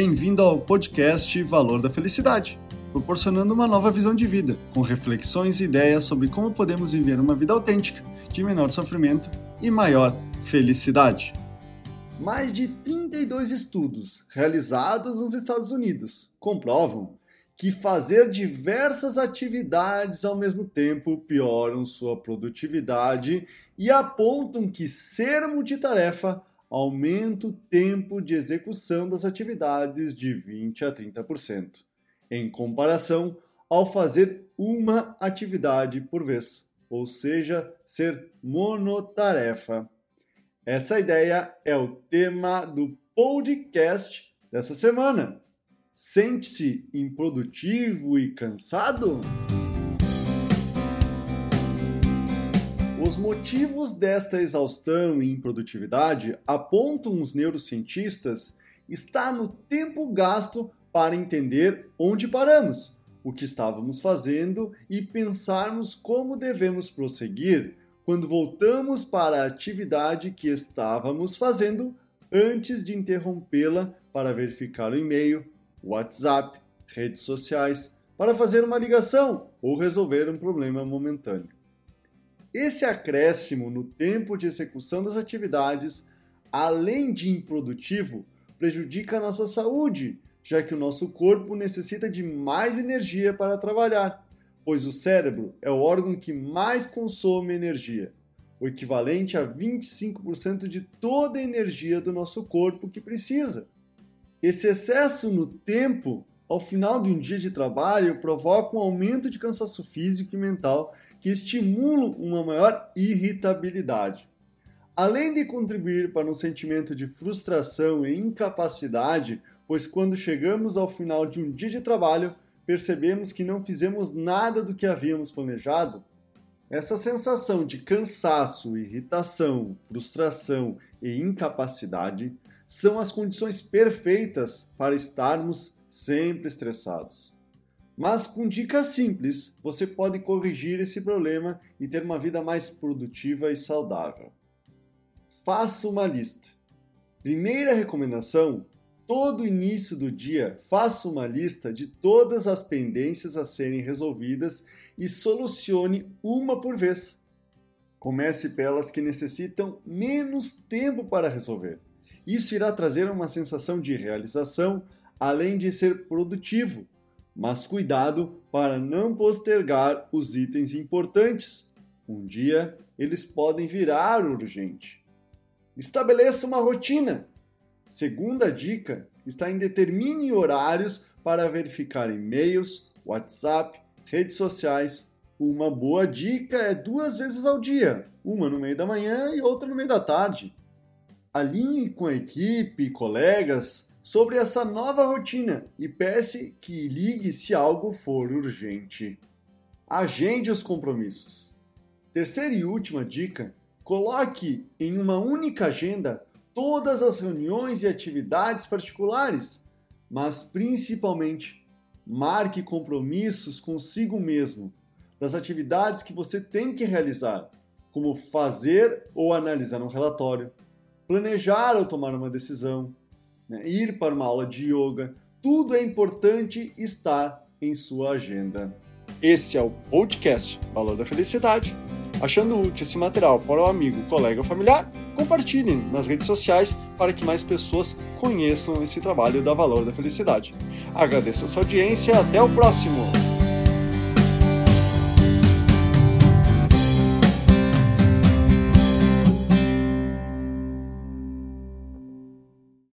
Bem-vindo ao podcast Valor da Felicidade, proporcionando uma nova visão de vida, com reflexões e ideias sobre como podemos viver uma vida autêntica, de menor sofrimento e maior felicidade. Mais de 32 estudos realizados nos Estados Unidos comprovam que fazer diversas atividades ao mesmo tempo pioram sua produtividade e apontam que ser multitarefa aumenta o tempo de execução das atividades de 20 a 30%, em comparação ao fazer uma atividade por vez, ou seja, ser monotarefa. Essa ideia é o tema do podcast dessa semana. Sente-se improdutivo e cansado? Motivos desta exaustão e improdutividade, apontam os neurocientistas, está no tempo gasto para entender onde paramos, o que estávamos fazendo e pensarmos como devemos prosseguir quando voltamos para a atividade que estávamos fazendo antes de interrompê-la para verificar o e-mail, WhatsApp, redes sociais, para fazer uma ligação ou resolver um problema momentâneo. Esse acréscimo no tempo de execução das atividades, além de improdutivo, prejudica a nossa saúde, já que o nosso corpo necessita de mais energia para trabalhar, pois o cérebro é o órgão que mais consome energia, o equivalente a 25% de toda a energia do nosso corpo que precisa. Esse excesso no tempo, ao final de um dia de trabalho, provoca um aumento de cansaço físico e mental que estimulam uma maior irritabilidade. Além de contribuir para um sentimento de frustração e incapacidade, pois quando chegamos ao final de um dia de trabalho, percebemos que não fizemos nada do que havíamos planejado, essa sensação de cansaço, irritação, frustração e incapacidade são as condições perfeitas para estarmos sempre estressados. Mas com dicas simples, você pode corrigir esse problema e ter uma vida mais produtiva e saudável. Faça uma lista. Primeira recomendação: todo início do dia, faça uma lista de todas as pendências a serem resolvidas e solucione uma por vez. Comece pelas que necessitam menos tempo para resolver. Isso irá trazer uma sensação de realização, além de ser produtivo. Mas cuidado para não postergar os itens importantes. Um dia eles podem virar urgente. Estabeleça uma rotina. Segunda dica está em determine horários para verificar e-mails, WhatsApp, redes sociais. Uma boa dica é duas vezes ao dia, uma no meio da manhã e outra no meio da tarde alinhe com a equipe e colegas sobre essa nova rotina e peça que ligue se algo for urgente. Agende os compromissos. Terceira e última dica: coloque em uma única agenda todas as reuniões e atividades particulares, mas principalmente marque compromissos consigo mesmo das atividades que você tem que realizar, como fazer ou analisar um relatório, planejar ou tomar uma decisão, né? ir para uma aula de yoga, tudo é importante estar em sua agenda. Esse é o podcast Valor da Felicidade. Achando útil esse material para o amigo, colega ou familiar, compartilhem nas redes sociais para que mais pessoas conheçam esse trabalho da Valor da Felicidade. Agradeço a sua audiência e até o próximo!